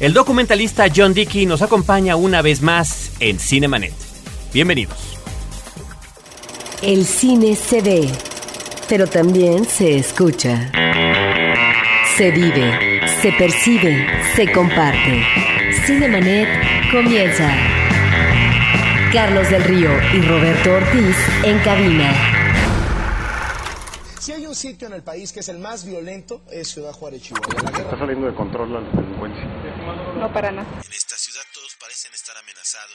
El documentalista John Dickey nos acompaña una vez más en Cinemanet. Bienvenidos. El cine se ve, pero también se escucha. Se vive, se percibe, se comparte. Cinemanet comienza. Carlos del Río y Roberto Ortiz en cabina. Si hay un sitio en el país que es el más violento, es Ciudad Juárez, Chihuahua. Está saliendo de control la delincuencia. No para nada. En esta ciudad todos parecen estar amenazados.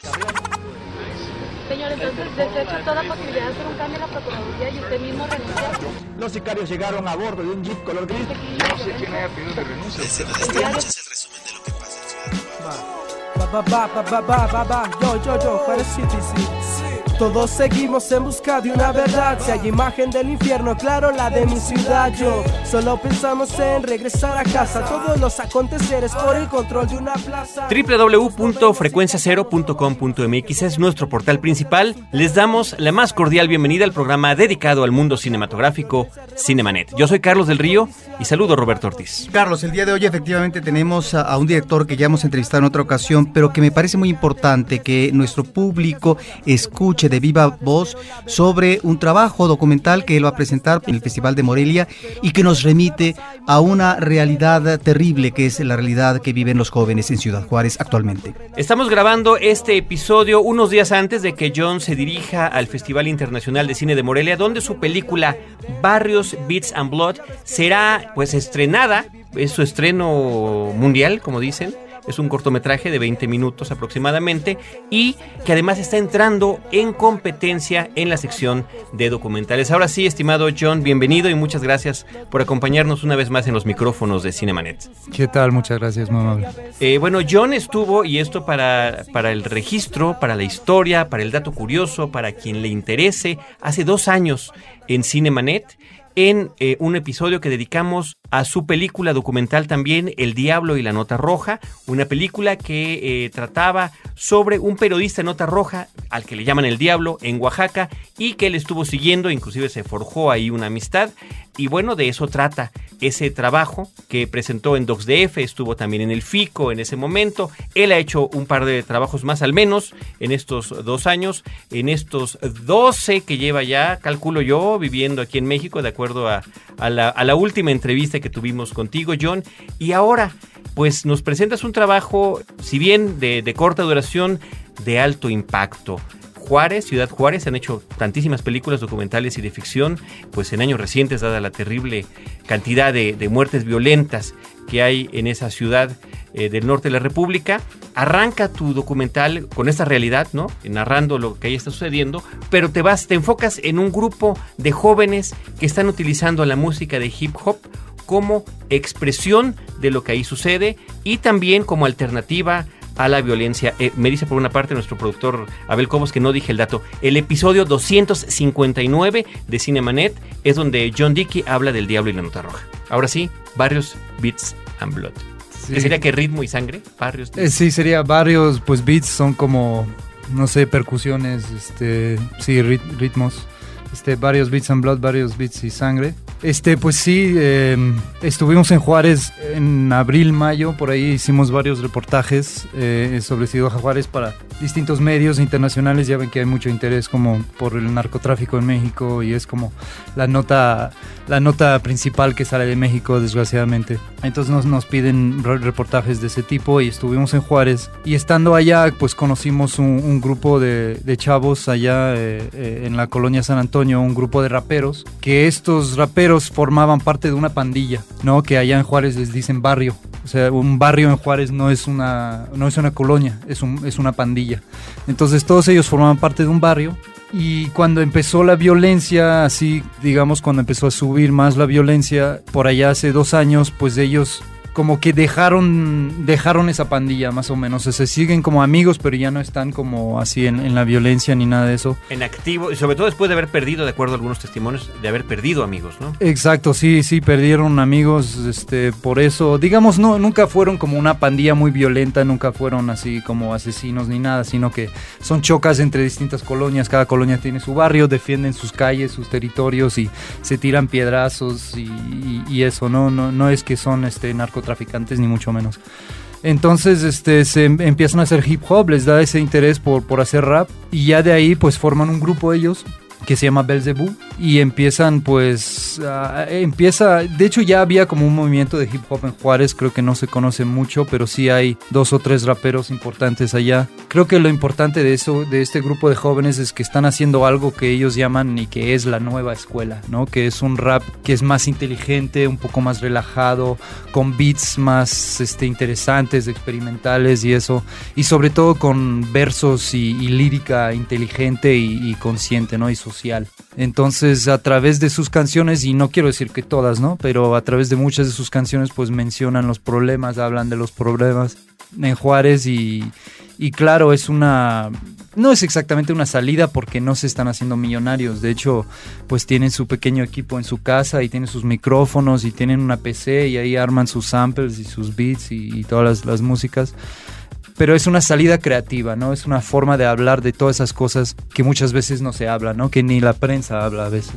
Señor, entonces desecho toda posibilidad de hacer un cambio en la Procuraduría y usted mismo renuncia. Los sicarios llegaron a bordo de un jeep color gris. Desde la de esta noche es el resumen de lo que pasa en Ciudad Juárez. Ba, ba, ba, ba, ba, ba, ba, ba. Yo, yo, yo, Juárez City, sí. Todos seguimos en busca de una verdad. Si hay imagen del infierno, claro, la de mi ciudad. Yo solo pensamos en regresar a casa. Todos los aconteceres por el control de una plaza. www.frecuenciacero.com.mx es nuestro portal principal. Les damos la más cordial bienvenida al programa dedicado al mundo cinematográfico Cinemanet. Yo soy Carlos del Río y saludo a Roberto Ortiz. Carlos, el día de hoy efectivamente tenemos a, a un director que ya hemos entrevistado en otra ocasión, pero que me parece muy importante que nuestro público escuche de viva voz sobre un trabajo documental que él va a presentar en el Festival de Morelia y que nos remite a una realidad terrible que es la realidad que viven los jóvenes en Ciudad Juárez actualmente. Estamos grabando este episodio unos días antes de que John se dirija al Festival Internacional de Cine de Morelia, donde su película Barrios, Beats and Blood será pues estrenada, es su estreno mundial, como dicen. Es un cortometraje de 20 minutos aproximadamente y que además está entrando en competencia en la sección de documentales. Ahora sí, estimado John, bienvenido y muchas gracias por acompañarnos una vez más en los micrófonos de Cinemanet. ¿Qué tal? Muchas gracias, muy amable. Eh, bueno, John estuvo, y esto para, para el registro, para la historia, para el dato curioso, para quien le interese, hace dos años en Cinemanet, en eh, un episodio que dedicamos a su película documental también, El Diablo y la Nota Roja, una película que eh, trataba sobre un periodista de Nota Roja, al que le llaman El Diablo, en Oaxaca, y que él estuvo siguiendo, inclusive se forjó ahí una amistad, y bueno, de eso trata ese trabajo que presentó en DocsDF, estuvo también en el FICO en ese momento. Él ha hecho un par de trabajos más al menos en estos dos años, en estos 12 que lleva ya, calculo yo, viviendo aquí en México, de acuerdo a, a, la, a la última entrevista que tuvimos contigo, John. Y ahora, pues nos presentas un trabajo, si bien de, corta duración, de alto impacto. Juárez, Ciudad Juárez, han hecho tantísimas películas documentales y de ficción, pues en años recientes, dada la terrible cantidad de muertes violentas que hay en esa ciudad eh, del norte de la República. Arranca tu documental con esta realidad, ¿no? Narrando lo que ahí está sucediendo, pero te vas, te enfocas en un grupo de jóvenes que están utilizando la música de hip hop como expresión de lo que ahí sucede y también como alternativa a la violencia. Eh, me dice por una parte nuestro productor Abel Cobos que no dije el dato. El episodio 259 de Cinemanet es donde John Dickey habla del diablo y la nota roja. Ahora sí, Barrios, Beats and Blood. Sí. ¿Qué sería que ritmo y sangre? Barrios. Eh, sí, sería varios, pues beats son como, no sé, percusiones, este, sí, rit- ritmos. Este, varios beats and blood, varios beats y sangre. Este, pues sí, eh, estuvimos en Juárez en abril, mayo, por ahí hicimos varios reportajes eh, sobre Ciudad Juárez para distintos medios internacionales. Ya ven que hay mucho interés como por el narcotráfico en México y es como la nota, la nota principal que sale de México, desgraciadamente. Entonces nos, nos piden re- reportajes de ese tipo y estuvimos en Juárez. Y estando allá, pues conocimos un, un grupo de, de chavos allá eh, eh, en la colonia San Antonio, un grupo de raperos, que estos raperos formaban parte de una pandilla, ¿no? Que allá en Juárez les dicen barrio. O sea, un barrio en Juárez no es una, no es una colonia, es, un, es una pandilla. Entonces todos ellos formaban parte de un barrio y cuando empezó la violencia, así digamos, cuando empezó a subir más la violencia, por allá hace dos años, pues ellos como que dejaron, dejaron esa pandilla más o menos. O sea, se siguen como amigos, pero ya no están como así en, en la violencia ni nada de eso. En activo, y sobre todo después de haber perdido, de acuerdo a algunos testimonios, de haber perdido amigos, ¿no? Exacto, sí, sí, perdieron amigos, este, por eso, digamos, no, nunca fueron como una pandilla muy violenta, nunca fueron así como asesinos ni nada, sino que son chocas entre distintas colonias, cada colonia tiene su barrio, defienden sus calles, sus territorios y se tiran piedrazos y, y- y eso, no, no, no es que son este narcotráficos narcotraficantes ni mucho menos. Entonces, este, se em- empiezan a hacer hip hop, les da ese interés por, por hacer rap y ya de ahí pues forman un grupo ellos que se llama Belzebú y empiezan pues a- empieza de hecho ya había como un movimiento de hip hop en Juárez creo que no se conoce mucho pero sí hay dos o tres raperos importantes allá. Creo que lo importante de eso de este grupo de jóvenes es que están haciendo algo que ellos llaman y que es la nueva escuela no que es un rap que es más inteligente un poco más relajado con beats más este interesantes experimentales y eso. Y sobre todo con versos y, y lírica inteligente y, y consciente no y social entonces a través de sus canciones y no quiero decir que todas no pero a través de muchas de sus canciones pues mencionan los problemas hablan de los problemas en Juárez y, y claro es una no es exactamente una salida porque no se están haciendo millonarios. De hecho, pues tienen su pequeño equipo en su casa y tienen sus micrófonos y tienen una PC y ahí arman sus samples y sus beats y, y todas las, las músicas. Pero es una salida creativa, ¿no? Es una forma de hablar de todas esas cosas que muchas veces no se habla, ¿no? Que ni la prensa habla a veces.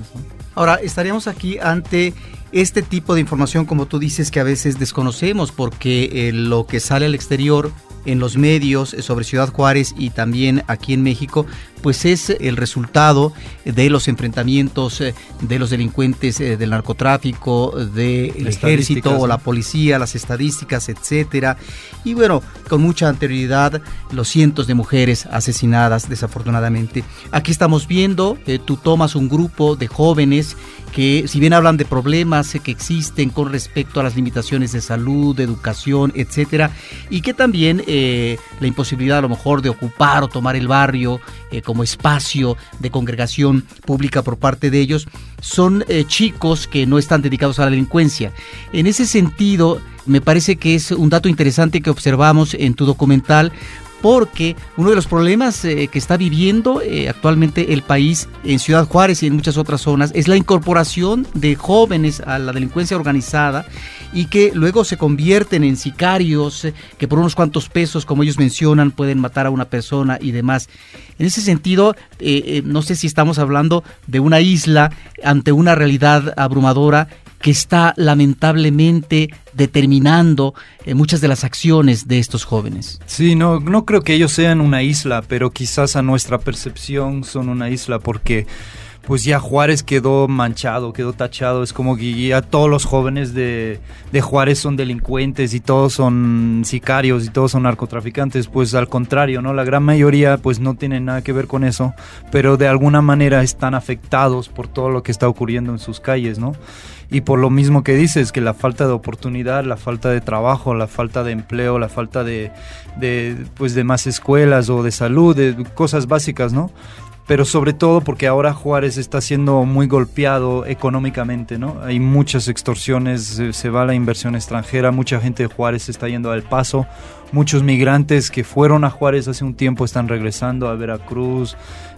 Ahora, estaríamos aquí ante este tipo de información, como tú dices, que a veces desconocemos, porque eh, lo que sale al exterior en los medios eh, sobre Ciudad Juárez y también aquí en México, pues es el resultado de los enfrentamientos eh, de los delincuentes del narcotráfico, del ejército o la policía, las estadísticas, etcétera. Y bueno, con mucha anterioridad, los cientos de mujeres asesinadas, desafortunadamente. Aquí estamos viendo, eh, tú tomas un grupo de jóvenes que si bien hablan de problemas eh, que existen con respecto a las limitaciones de salud, de educación, etcétera, y que también eh, la imposibilidad a lo mejor de ocupar o tomar el barrio eh, como espacio de congregación pública por parte de ellos, son chicos que no están dedicados a la delincuencia. En ese sentido, me parece que es un dato interesante que observamos en tu documental porque uno de los problemas eh, que está viviendo eh, actualmente el país en Ciudad Juárez y en muchas otras zonas es la incorporación de jóvenes a la delincuencia organizada y que luego se convierten en sicarios eh, que por unos cuantos pesos, como ellos mencionan, pueden matar a una persona y demás. En ese sentido, no sé si estamos hablando de una isla ante una realidad abrumadora que está lamentablemente determinando eh, muchas de las acciones de estos jóvenes. Sí, no, no creo que ellos sean una isla, pero quizás a nuestra percepción son una isla porque pues ya Juárez quedó manchado, quedó tachado, es como que ya todos los jóvenes de, de Juárez son delincuentes y todos son sicarios y todos son narcotraficantes, pues al contrario, ¿no? La gran mayoría pues no tienen nada que ver con eso, pero de alguna manera están afectados por todo lo que está ocurriendo en sus calles, ¿no? Y por lo mismo que dices, que la falta de oportunidad, la falta de trabajo, la falta de empleo, la falta de, de, pues de más escuelas o de salud, de cosas básicas, ¿no? Pero sobre todo porque ahora Juárez está siendo muy golpeado económicamente, ¿no? Hay muchas extorsiones, se, va la inversión extranjera, mucha gente de Juárez está yendo al paso, muchos migrantes que fueron a Juárez hace un tiempo están regresando a Veracruz,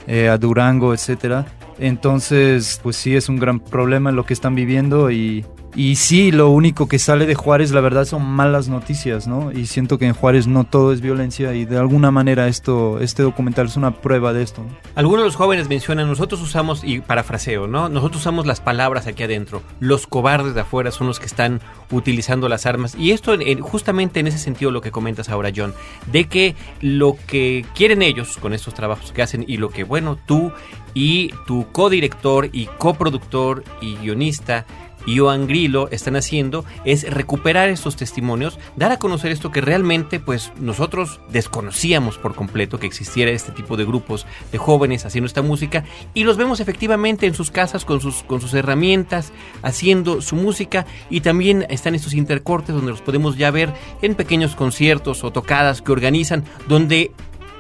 eh, a Durango, etcétera. Entonces, pues sí, es un gran problema lo que están viviendo y, y sí, lo único que sale de Juárez, la verdad, son malas noticias, ¿no? Y siento que en Juárez no todo es violencia y de alguna manera esto, este documental es una prueba de esto. ¿no? Algunos de los jóvenes mencionan, nosotros usamos, y parafraseo, ¿no? Nosotros usamos las palabras aquí adentro. Los cobardes de afuera son los que están utilizando las armas. Y esto en- justamente en ese sentido lo que comentas ahora, John, de que lo que quieren ellos con estos trabajos que hacen y lo que, bueno, tú y tu codirector y coproductor y guionista Ioan Grillo están haciendo es recuperar estos testimonios, dar a conocer esto que realmente pues nosotros desconocíamos por completo que existiera este tipo de grupos de jóvenes haciendo esta música y los vemos efectivamente en sus casas con sus con sus herramientas haciendo su música y también están estos intercortes donde los podemos ya ver en pequeños conciertos o tocadas que organizan donde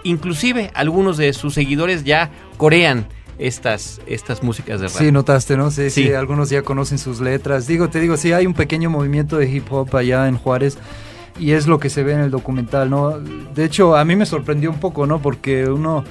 inclusive algunos de sus seguidores ya corean estas estas músicas de rap. Sí, notaste, ¿no? Sí, sí, Sí. algunos ya conocen sus letras. Digo, te digo, sí, hay un pequeño movimiento de hip hop allá en Juárez y es lo que se ve en el documental, ¿no? De hecho, a mí me sorprendió un poco, ¿no? Porque uno,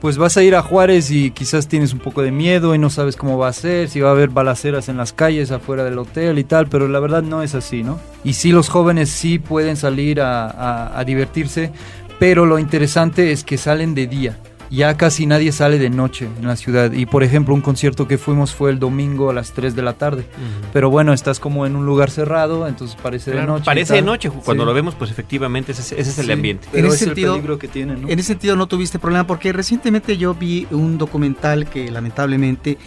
pues vas a ir a Juárez y quizás tienes un poco de miedo y no sabes cómo va a ser, si va a haber balaceras en las calles afuera del hotel y tal, pero la verdad no es así, ¿no? Y sí, los jóvenes sí pueden salir a, a- a divertirse, pero lo interesante es que salen de día. Ya casi nadie sale de noche en la ciudad. Y por ejemplo, un concierto que fuimos fue el domingo a las 3 de la tarde. Pero bueno, estás como en un lugar cerrado, entonces parece de noche. Parece de noche, cuando lo vemos, pues efectivamente ese, es el ambiente. en ese sentido, que tiene, En ese sentido no tuviste problema, porque recientemente yo vi un documental que lamentablemente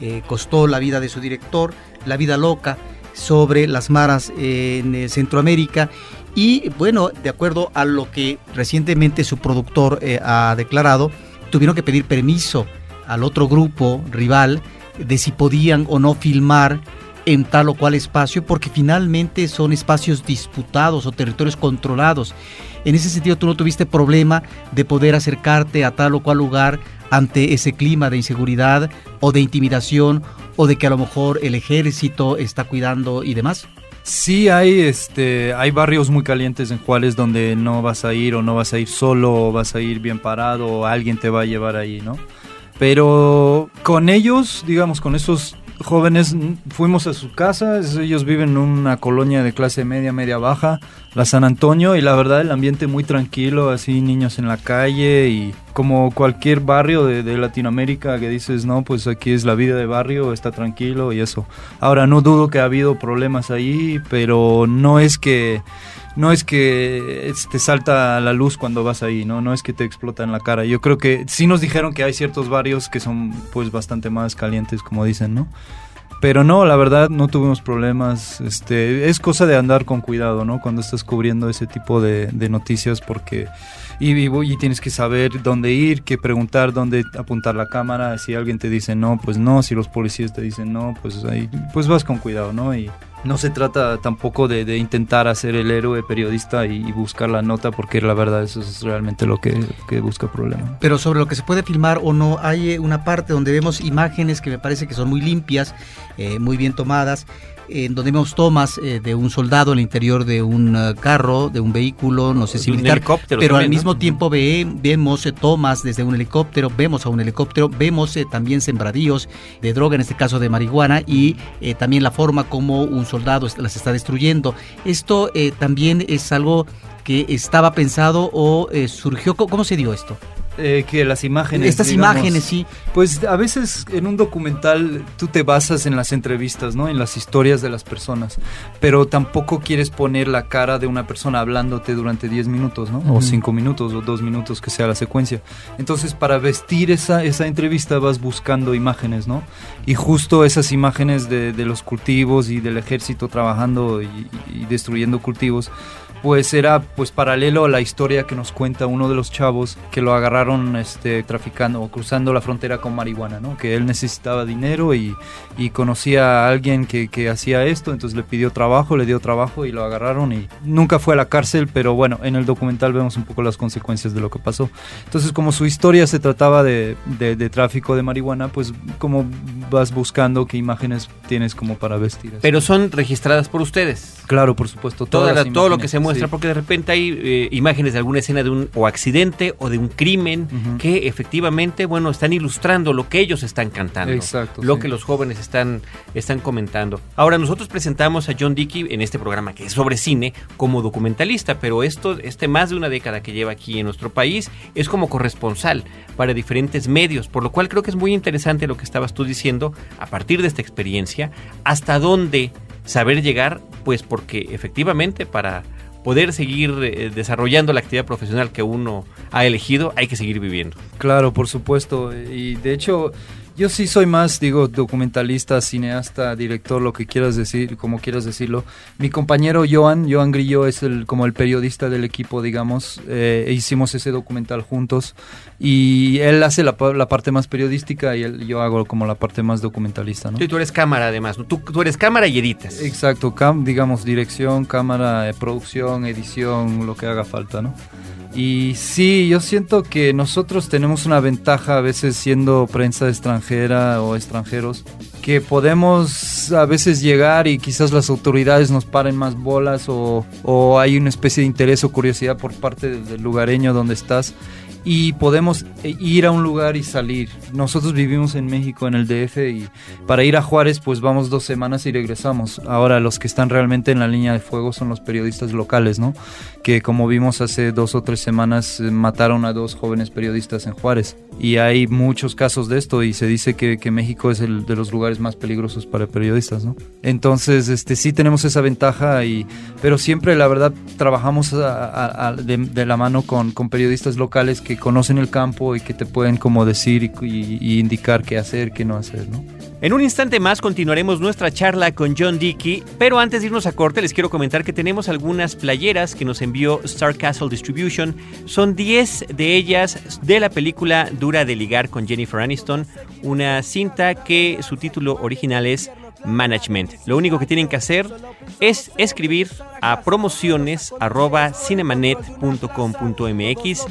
eh, costó la vida de su director, La vida loca, sobre las maras en eh, Centroamérica. Y bueno, de acuerdo a lo que recientemente su productor eh, ha declarado, tuvieron que pedir permiso al otro grupo rival de si podían o no filmar en tal o cual espacio, porque finalmente son espacios disputados o territorios controlados. En ese sentido, tú no tuviste problema de poder acercarte a tal o cual lugar ante ese clima de inseguridad o de intimidación o de que a lo mejor el ejército está cuidando y demás? Sí, hay, este, hay barrios muy calientes en Juárez donde no vas a ir o no vas a ir solo o vas a ir bien parado o alguien te va a llevar ahí, ¿no? Pero con ellos, digamos, con esos jóvenes fuimos a su casa, ellos viven en una colonia de clase media, media baja, la San Antonio, y la verdad el ambiente muy tranquilo, así niños en la calle y como cualquier barrio de, de, Latinoamérica que dices, no, pues aquí es la vida de barrio, está tranquilo y eso. Ahora no dudo que ha habido problemas ahí, pero no es que no es que te salta la luz cuando vas ahí, ¿no? No es que te explota en la cara. Yo creo que sí nos dijeron que hay ciertos barrios que son pues bastante más calientes, como dicen, ¿no? Pero no, la verdad no tuvimos problemas. Este, es cosa de andar con cuidado, ¿no? Cuando estás cubriendo ese tipo de, noticias porque y, y, tienes que saber dónde ir, qué preguntar, dónde apuntar la cámara. Si alguien te dice no, pues no. Si los policías te dicen no, pues ahí, pues vas con cuidado, ¿no? Y no se trata tampoco de, intentar hacer el héroe periodista y, buscar la nota, porque la verdad eso es realmente lo que, busca problema. Pero sobre lo que se puede filmar o no, hay una parte donde vemos imágenes que me parece que son muy limpias, eh, muy bien tomadas en donde vemos tomas eh, de un soldado al interior de un eh, carro, de un vehículo, no sé si militar, pero al mismo tiempo ve, vemos eh, tomas desde un helicóptero, vemos a un helicóptero, vemos también sembradíos de droga, en este caso de marihuana, y también la forma como un soldado las está destruyendo. Esto también es algo que estaba pensado o surgió, ¿cómo se dio esto? Eh, que las imágenes. Estas imágenes, sí. Pues a veces en un documental tú te basas en las entrevistas, ¿no? En las historias de las personas. Pero tampoco quieres poner la cara de una persona hablándote durante 10 minutos, ¿no? O 5 minutos o 2 minutos que sea la secuencia. Entonces, para vestir esa, esa entrevista vas buscando imágenes, ¿no? Y justo esas imágenes de, de los cultivos y del ejército trabajando y, y destruyendo cultivos pues era pues paralelo a la historia que nos cuenta uno de los chavos que lo agarraron este traficando o cruzando la frontera con marihuana, ¿no? Que él necesitaba dinero y, y conocía a alguien que, que, hacía esto, entonces le pidió trabajo, le dio trabajo y lo agarraron y nunca fue a la cárcel, pero bueno, en el documental vemos un poco las consecuencias de lo que pasó. Entonces como su historia se trataba de, de, tráfico de marihuana, pues como vas buscando qué imágenes tienes como para vestir. Pero son registradas por ustedes. Claro, por supuesto. todo lo que se muestra, porque de repente hay eh, imágenes de alguna escena de un o accidente o de un crimen que efectivamente, bueno, están ilustrando lo que ellos están cantando, Exacto, lo que los jóvenes están, están comentando. Ahora, nosotros presentamos a John Dickey en este programa que es sobre cine como documentalista, pero esto, este más de una década que lleva aquí en nuestro país es como corresponsal para diferentes medios, por lo cual creo que es muy interesante lo que estabas tú diciendo a partir de esta experiencia, hasta dónde saber llegar, pues porque efectivamente para poder seguir eh, desarrollando la actividad profesional que uno ha elegido, hay que seguir viviendo. Claro, por supuesto. Y de hecho, yo sí soy más, digo, documentalista, cineasta, director, lo que quieras decir, como quieras decirlo. Mi compañero Joan, Joan Grillo es el, como el periodista del equipo, digamos. Eh, hicimos ese documental juntos y él hace la, parte más periodística y yo hago como la parte más documentalista, ¿no? Y tú eres cámara además, Tú, tú eres cámara y editas. Exacto, digamos, dirección, cámara, eh, producción, edición, lo que haga falta, ¿no? Y sí, yo siento que nosotros tenemos una ventaja a veces siendo prensa extranjera o extranjeros, que podemos a veces llegar y quizás las autoridades nos paren más bolas o, hay una especie de interés o curiosidad por parte del lugareño donde estás y podemos eh, ir a un lugar y salir. Nosotros vivimos en México, en el DF, y para ir a Juárez pues vamos dos semanas y regresamos. Ahora los que están realmente en la línea de fuego son los periodistas locales, ¿no? Que como vimos hace dos o tres semanas eh, mataron a dos jóvenes periodistas en Juárez. Y hay muchos casos de esto y se dice que, que México es el de los lugares más peligrosos para periodistas, ¿no? Entonces, este, sí tenemos esa ventaja, y, pero siempre la verdad trabajamos de, de, la mano con, con periodistas locales que conocen el campo y que te pueden como decir y, indicar qué hacer, qué no hacer, ¿no? En un instante más continuaremos nuestra charla con John Dickey, pero antes de irnos a corte les quiero comentar que tenemos algunas playeras que nos envió Star Castle Distribution. Son 10 de ellas de la película Dura de ligar con Jennifer Aniston, una cinta que su título original es Management. Lo único que tienen que hacer es escribir a promociones@cinemanet.com.mx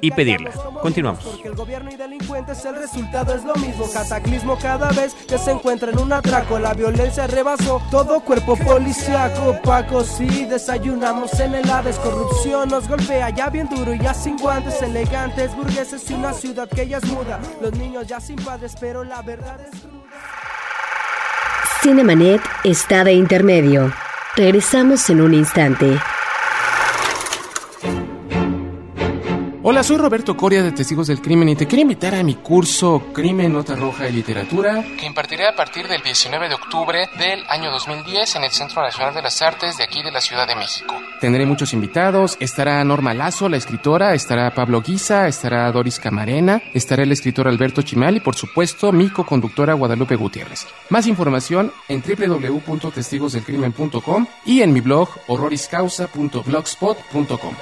y pedirla. Continuamos. Porque el gobierno y delincuentes el resultado es lo mismo. Cataclismo cada vez que se encuentra en un atraco. La violencia rebasó todo cuerpo policiaco. Paco, si desayunamos en el Hades. Corrupción nos golpea ya bien duro y ya sin guantes. Elegantes burgueses y una ciudad que ya es muda. Los niños ya sin padres, pero la verdad es. Cinemanet está de intermedio. Regresamos en un instante. Hola, soy Roberto Coria de Testigos del Crimen y te quiero invitar a mi curso Crimen, Nota Roja y Literatura que impartiré a partir del 19 de octubre del año 2010 en el Centro Nacional de las Artes de aquí de la Ciudad de México. Tendré muchos invitados, estará Norma Lazo, la escritora, estará Pablo Guisa, estará Doris Camarena, estará el escritor Alberto Chimal y por supuesto mi co-conductora Guadalupe Gutiérrez. Más información en www.testigosdelcrimen.com y en mi blog horroriscausa.blogspot.com.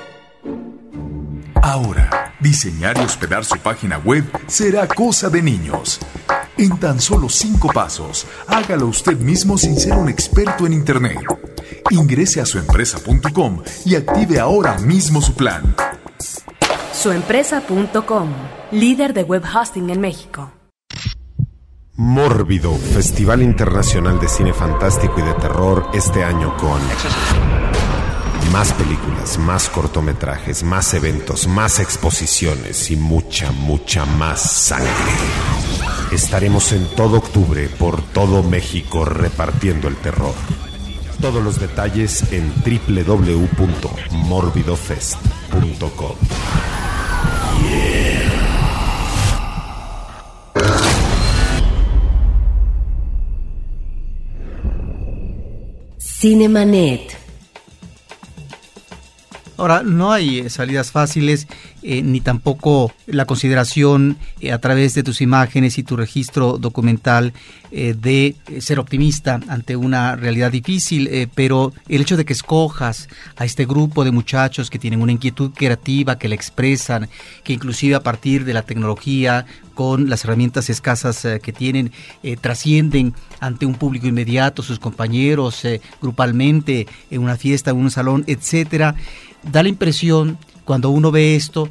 Ahora, diseñar y hospedar su página web será cosa de niños. En tan solo cinco pasos, hágalo usted mismo sin ser un experto en Internet. Ingrese a suempresa.com y active ahora mismo su plan. Suempresa.com, líder de web hosting en México. Mórbido, Festival Internacional de Cine Fantástico y de Terror este año con más películas, más cortometrajes, más eventos, más exposiciones y mucha, mucha más sangre. Estaremos en todo octubre por todo México repartiendo el terror. Todos los detalles en www.morbidofest.com. Cinemanet. Ahora, no hay eh, salidas fáciles, eh, ni tampoco la consideración eh, a través de tus imágenes y tu registro documental de ser optimista ante una realidad difícil, pero el hecho de que escojas a este grupo de muchachos que tienen una inquietud creativa, que la expresan, que inclusive a partir de la tecnología, con las herramientas escasas que tienen, trascienden ante un público inmediato, sus compañeros, grupalmente, en una fiesta, en un salón, etcétera da la impresión, cuando uno ve esto,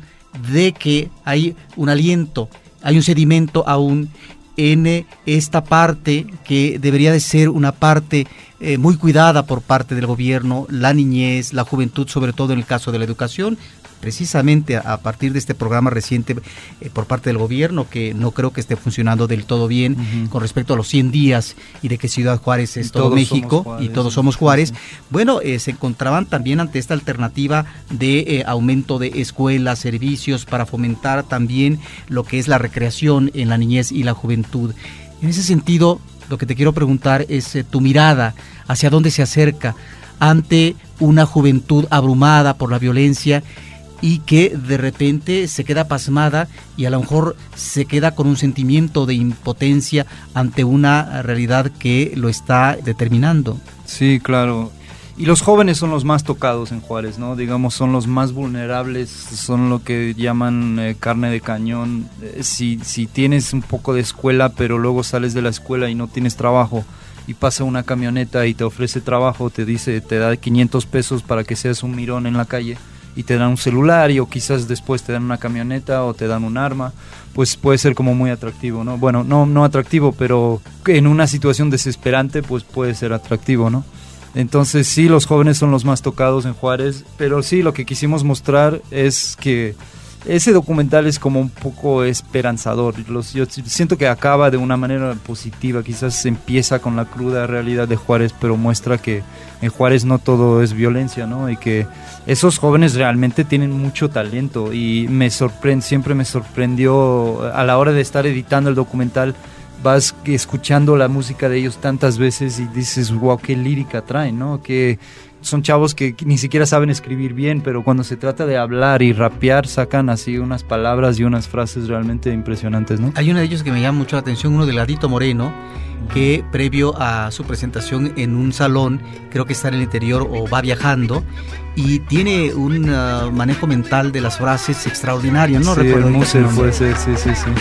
de que hay un aliento, hay un sedimento aún en esta parte que debería de ser una parte eh, muy cuidada por parte del gobierno, la niñez, la juventud, sobre todo en el caso de la educación, precisamente a, partir de este programa reciente eh, por parte del gobierno, que no creo que esté funcionando del todo bien con respecto a los 100 días y de que Ciudad Juárez es todo México y todos somos Juárez, bueno, eh, se encontraban también ante esta alternativa de eh, aumento de escuelas, servicios para fomentar también lo que es la recreación en la niñez y la juventud. En ese sentido, lo que te quiero preguntar es tu mirada, hacia dónde se acerca ante una juventud abrumada por la violencia y que de repente se queda pasmada y a lo mejor se queda con un sentimiento de impotencia ante una realidad que lo está determinando. Sí, claro. Y los jóvenes son los más tocados en Juárez, ¿no? Digamos, son los más vulnerables, son lo que llaman eh, carne de cañón. Eh, si, si tienes un poco de escuela, pero luego sales de la escuela y no tienes trabajo, y pasa una camioneta y te ofrece trabajo, te dice, te da 500 pesos para que seas un mirón en la calle y te dan un celular y o quizás después te dan una camioneta o te dan un arma, pues puede ser como muy atractivo, ¿no? Bueno, no, no atractivo, pero en una situación desesperante pues puede ser atractivo, ¿no? Entonces sí, los jóvenes son los más tocados en Juárez, pero sí, lo que quisimos mostrar es que ese documental es como un poco esperanzador. Yo siento que acaba de una manera positiva, quizás empieza con la cruda realidad de Juárez, pero muestra que en Juárez no todo es violencia, ¿no? Y que esos jóvenes realmente tienen mucho talento y me sorprende, siempre me sorprendió a la hora de estar editando el documental vas escuchando la música de ellos tantas veces y dices, wow, qué lírica traen, ¿no? Que son chavos que ni siquiera saben escribir bien, pero cuando se trata de hablar y rapear sacan así unas palabras y unas frases realmente impresionantes, ¿no? Hay uno de ellos que me llama mucho la atención, uno de Ladito Moreno, que previo a su presentación en un salón, creo que está en el interior o va viajando, y tiene un uh, manejo mental de las frases extraordinario, ¿no? Sí, Recuerdo el puede ser, sí, sí, sí.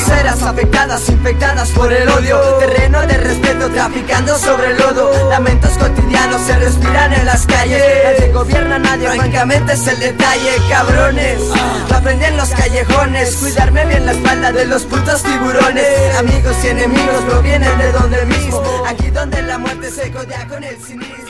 Aceras afectadas, infectadas por el odio. Terreno de respeto traficando sobre el lodo. Lamentos cotidianos se respiran en las calles. Nadie gobierna a nadie, francamente es el detalle Cabrones, lo aprendí en los callejones Cuidarme bien la espalda de los putos tiburones. Amigos y enemigos provienen de donde mismo. Aquí donde la muerte se codea con el cinismo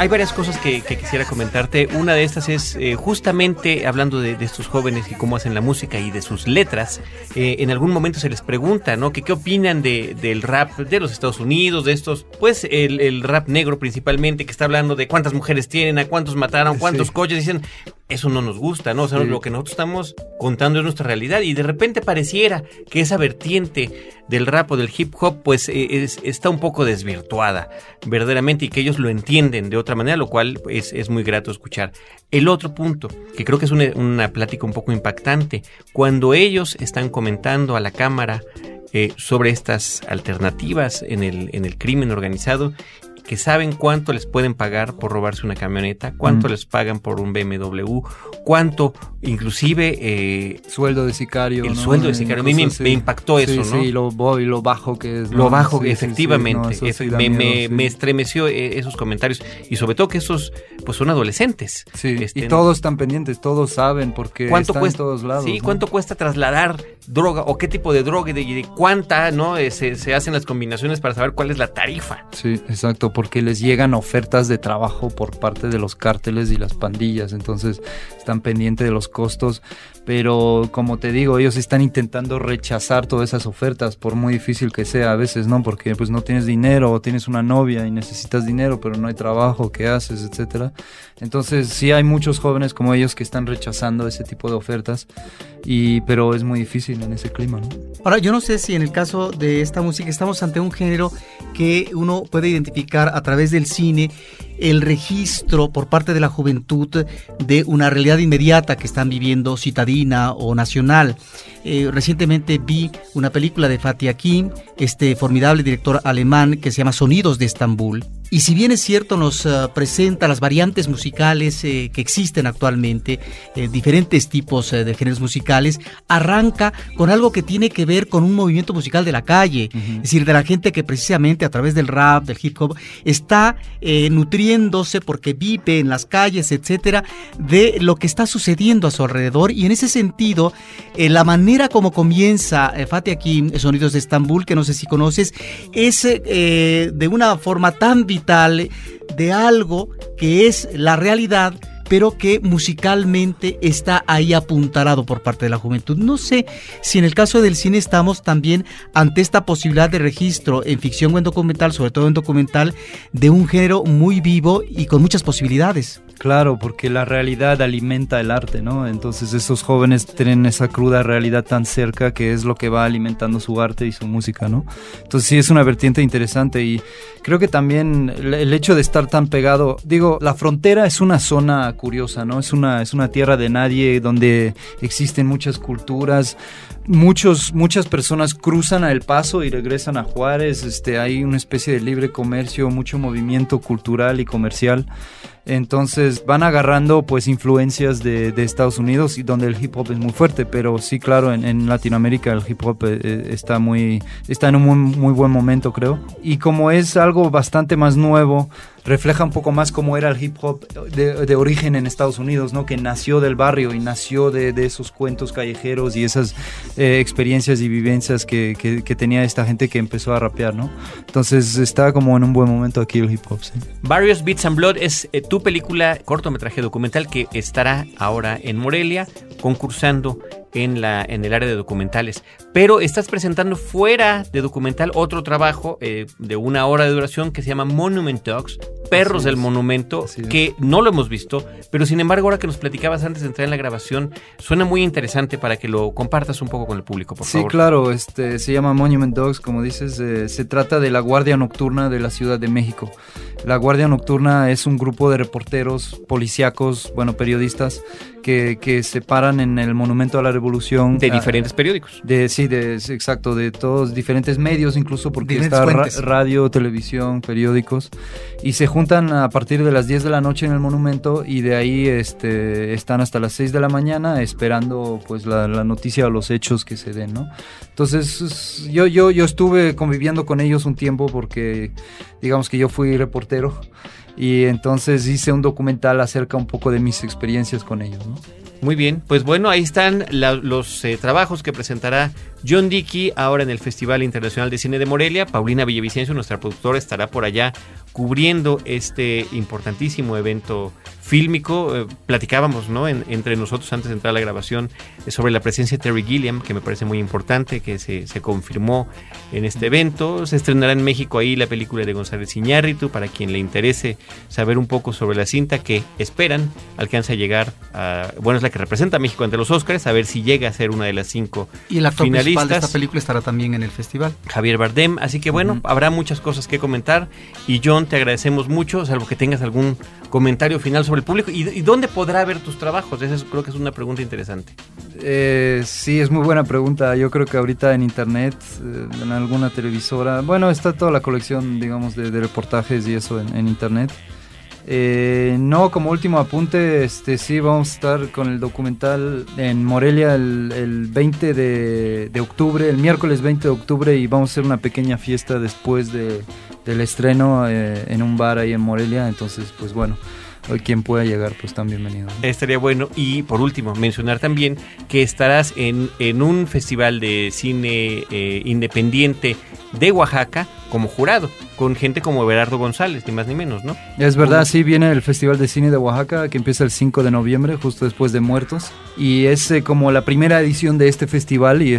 Hay varias cosas que, que quisiera comentarte. Una de estas es eh, justamente hablando de, de estos jóvenes y cómo hacen la música y de sus letras. eh, en algún momento se les pregunta, ¿no? Que qué opinan de, del rap de los Estados Unidos, de estos, pues el, el rap negro principalmente, que está hablando de cuántas mujeres tienen, a cuántos mataron, cuántos Sí. coches. Dicen, eso no nos gusta, ¿no? O sea, Sí. lo que nosotros estamos contando es nuestra realidad y de repente pareciera que esa vertiente del rap o del hip hop pues eh, es- está un poco desvirtuada verdaderamente y que ellos lo entienden de otra manera, lo cual es, es muy grato escuchar. El otro punto, que creo que es una, una plática un poco impactante, cuando ellos están comentando a la cámara eh, sobre estas alternativas en el, en el crimen organizado, que saben cuánto les pueden pagar por robarse una camioneta, cuánto Mm. les pagan por un BMW, cuánto inclusive eh, Sueldo de sicario. el ¿no? sueldo de sicario. A mí me, impactó eso, Sí, ¿no? Sí, lo, y lo bajo que es. Lo bajo, Sí, efectivamente. no, eso me, miedo, me- me estremeció eh, esos comentarios. Y sobre todo que esos pues son adolescentes. Sí, Este, y todos están pendientes, todos saben porque ¿Cuánto están cuesta, en todos lados. sí. ¿cuánto cuesta trasladar droga o qué tipo de droga y de, cuánta no Eh, se, se hacen las combinaciones para saber cuál es la tarifa? Sí, exacto, porque les llegan ofertas de trabajo por parte de los cárteles y las pandillas, entonces están pendientes de los costos, pero como te digo, ellos están intentando rechazar todas esas ofertas, por muy difícil que sea a veces, ¿no? Porque pues no tienes dinero o tienes una novia y necesitas dinero, pero no hay trabajo, ¿qué haces, etcétera? Entonces sí hay muchos jóvenes como ellos que están rechazando ese tipo de ofertas, y pero es muy difícil en ese clima, ¿no? Ahora, yo no sé si en el caso de esta música estamos ante un género que uno puede identificar a través del cine el registro por parte de la juventud de una realidad inmediata que están viviendo citadina o nacional. Eh, recientemente vi una película de Fatih Akin, este formidable director alemán que se llama Sonidos de Estambul. Y si bien es cierto, nos eh, presenta las variantes musicales eh, que existen actualmente, eh, diferentes tipos eh, de géneros musicales, arranca con algo que tiene que ver con un movimiento musical de la calle, es decir, de la gente que precisamente a través del rap, del hip hop, está nutriéndose porque vive en las calles, etcétera, de lo que está sucediendo a su alrededor. Y en ese sentido, la manera como comienza eh, Fatih Akin, Sonidos de Estambul, que no sé si conoces, es eh, de una forma tan vital de algo que es la realidad pero que musicalmente está ahí apuntalado por parte de la juventud. No sé si en el caso del cine estamos también ante esta posibilidad de registro en ficción o en documental, sobre todo en documental, de un género muy vivo y con muchas posibilidades. Claro, porque la realidad alimenta el arte, ¿no? Entonces esos jóvenes tienen esa cruda realidad tan cerca que es lo que va alimentando su arte y su música, ¿no? Entonces sí es una vertiente interesante y creo que también el hecho de estar tan pegado, digo, la frontera es una zona curiosa, ¿no? Es una, es una tierra de nadie donde existen muchas culturas, muchos, muchas personas cruzan a El Paso y regresan a Juárez, este, hay una especie de libre comercio, mucho movimiento cultural y comercial. Entonces van agarrando pues influencias de, de Estados Unidos y donde el hip hop es muy fuerte, pero sí claro en, en Latinoamérica el hip hop eh, eh, está muy está en un muy, muy buen momento creo y como es algo bastante más nuevo refleja un poco más cómo era el hip hop de, de origen en Estados Unidos, ¿no? Que nació del barrio y nació de, de esos cuentos callejeros y esas eh, experiencias y vivencias que, que, que tenía esta gente que empezó a rapear, ¿no? Entonces está como en un buen momento aquí el hip hop, sí. Various Beats and Blood es eh, tu película cortometraje documental que estará ahora en Morelia concursando en, la, en el área de documentales. Pero estás presentando fuera de documental otro trabajo eh, de una hora de duración que se llama Monument Dogs, Perros del. Monumento, que no lo hemos visto, pero sin embargo ahora que nos platicabas antes de entrar en la grabación, suena muy interesante para que lo compartas un poco con el público, por Sí, favor. claro, este, se llama Monument Dogs, como dices, eh, se trata de la Guardia Nocturna de la Ciudad de México. La Guardia Nocturna es un grupo de reporteros, policíacos, bueno, periodistas, que, que se paran en el Monumento a la Revolución. De ah, diferentes periódicos. De, sí, de, exacto, de todos diferentes medios, incluso porque Diferentes está ra- radio, televisión, periódicos, y se juntan a partir de las 10 de la noche en el monumento y de ahí este, están hasta las 6 de la mañana esperando pues la, la noticia o los hechos que se den, ¿no? Entonces es- yo, yo, yo estuve conviviendo con ellos un tiempo porque digamos que yo fui reportero y entonces hice un documental acerca un poco de mis experiencias con ellos, ¿no? Muy bien, pues bueno, ahí están los eh, trabajos que presentará John Dickey ahora en el Festival Internacional de Cine de Morelia. Paulina Villavicencio, nuestra productora, estará por allá cubriendo este importantísimo evento fílmico. Eh, platicábamos, ¿no? En- entre nosotros antes de entrar a la grabación eh, sobre la presencia de Terry Gilliam, que me parece muy importante, que se, se confirmó en este evento. Se estrenará en México ahí la película de González Iñárritu, para quien le interese saber un poco sobre la cinta que esperan alcance a llegar a, bueno, es la que representa a México ante los Oscars, a ver si llega a ser una de las cinco Y el actor principal de esta película estará también en el festival. Javier Bardem. Así que bueno, habrá muchas cosas que comentar. Y John, te agradecemos mucho, salvo que tengas algún comentario final sobre el público. ¿Y, y dónde podrá ver tus trabajos? Esa es- creo que es una pregunta interesante. Eh, sí, es muy buena pregunta. Yo creo que ahorita en internet, eh, en alguna televisora, bueno, está toda la colección, digamos, de, de reportajes y eso en, en internet. Eh, no, como último apunte, este sí, vamos a estar con el documental en Morelia el, el 20 de, octubre, el miércoles 20 de octubre, y vamos a hacer una pequeña fiesta después de, del estreno eh, en un bar ahí en Morelia. Entonces, pues bueno, hoy quien pueda llegar, pues tan bienvenido. Estaría bueno. Y por último, mencionar también que estarás en, en un festival de cine eh, independiente de Oaxaca como jurado, con gente como Everardo González, ni más ni menos, ¿no? Es verdad, sí, viene el Festival de Cine de Oaxaca que empieza el 5 de noviembre, justo después de Muertos. Y es eh, como la primera edición de este festival y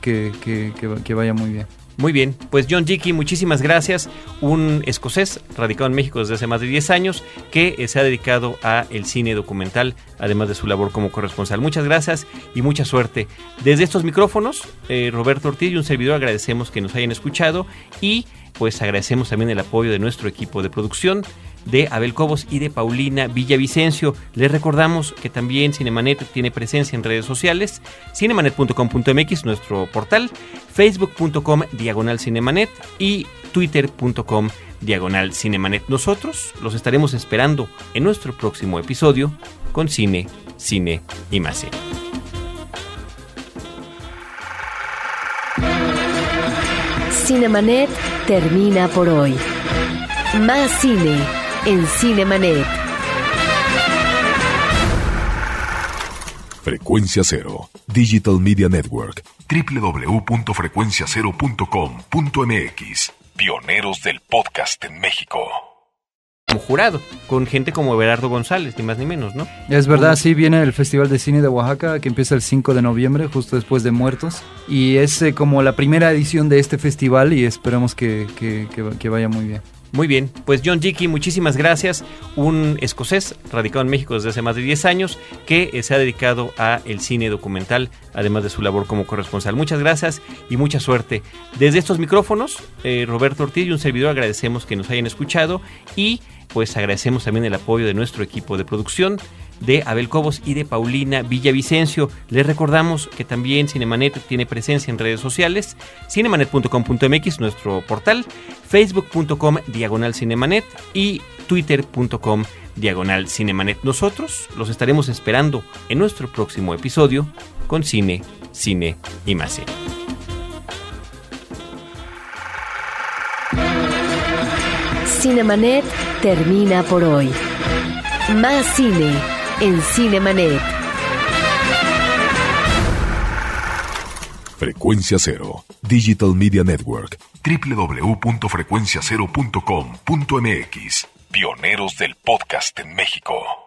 que, que- que- que vaya muy bien. Muy bien, pues John Dickey, muchísimas gracias. Un escocés radicado en México desde hace más de 10 años que eh, se ha dedicado a el cine documental, además de su labor como corresponsal. Muchas gracias y mucha suerte. Desde estos micrófonos, eh, Roberto Ortiz y un servidor agradecemos que nos hayan escuchado y pues agradecemos también el apoyo de nuestro equipo de producción de Abel Cobos y de Paulina Villavicencio. Les recordamos que también Cinemanet tiene presencia en redes sociales, cinemanet.com.mx, nuestro portal, facebook.com diagonal cinemanet y twitter.com diagonal cinemanet. Nosotros los estaremos esperando en nuestro próximo episodio con cine, cine y más cine. Cinemanet termina por hoy. Más cine en Cinemanet. Frecuencia Cero, Digital Media Network, www.frecuenciacero.com.mx. Pioneros del podcast en México. Como jurado, con gente como Everardo González, ni más ni menos, ¿no? Es verdad, sí, viene el Festival de Cine de Oaxaca que empieza el 5 de noviembre, justo después de Muertos. Y es eh, como la primera edición de este festival y esperemos que, que- que- que vaya muy bien. Muy bien, pues John Dickey, muchísimas gracias. Un escocés radicado en México desde hace más de 10 años que eh, se ha dedicado a el cine documental, además de su labor como corresponsal. Muchas gracias y mucha suerte. Desde estos micrófonos, eh, Roberto Ortiz y un servidor agradecemos que nos hayan escuchado y pues agradecemos también el apoyo de nuestro equipo de producción de Abel Cobos y de Paulina Villavicencio. Les recordamos que también Cinemanet tiene presencia en redes sociales, cinemanet.com.mx, nuestro portal, facebook.com diagonal cinemanet y twitter.com diagonal cinemanet. Nosotros los estaremos esperando en nuestro próximo episodio con cine, cine y más cine. Cinemanet termina por hoy. Más cine en Cinemanet. Frecuencia Cero, Digital Media Network, www.frecuenciacero.com.mx, pioneros del podcast en México.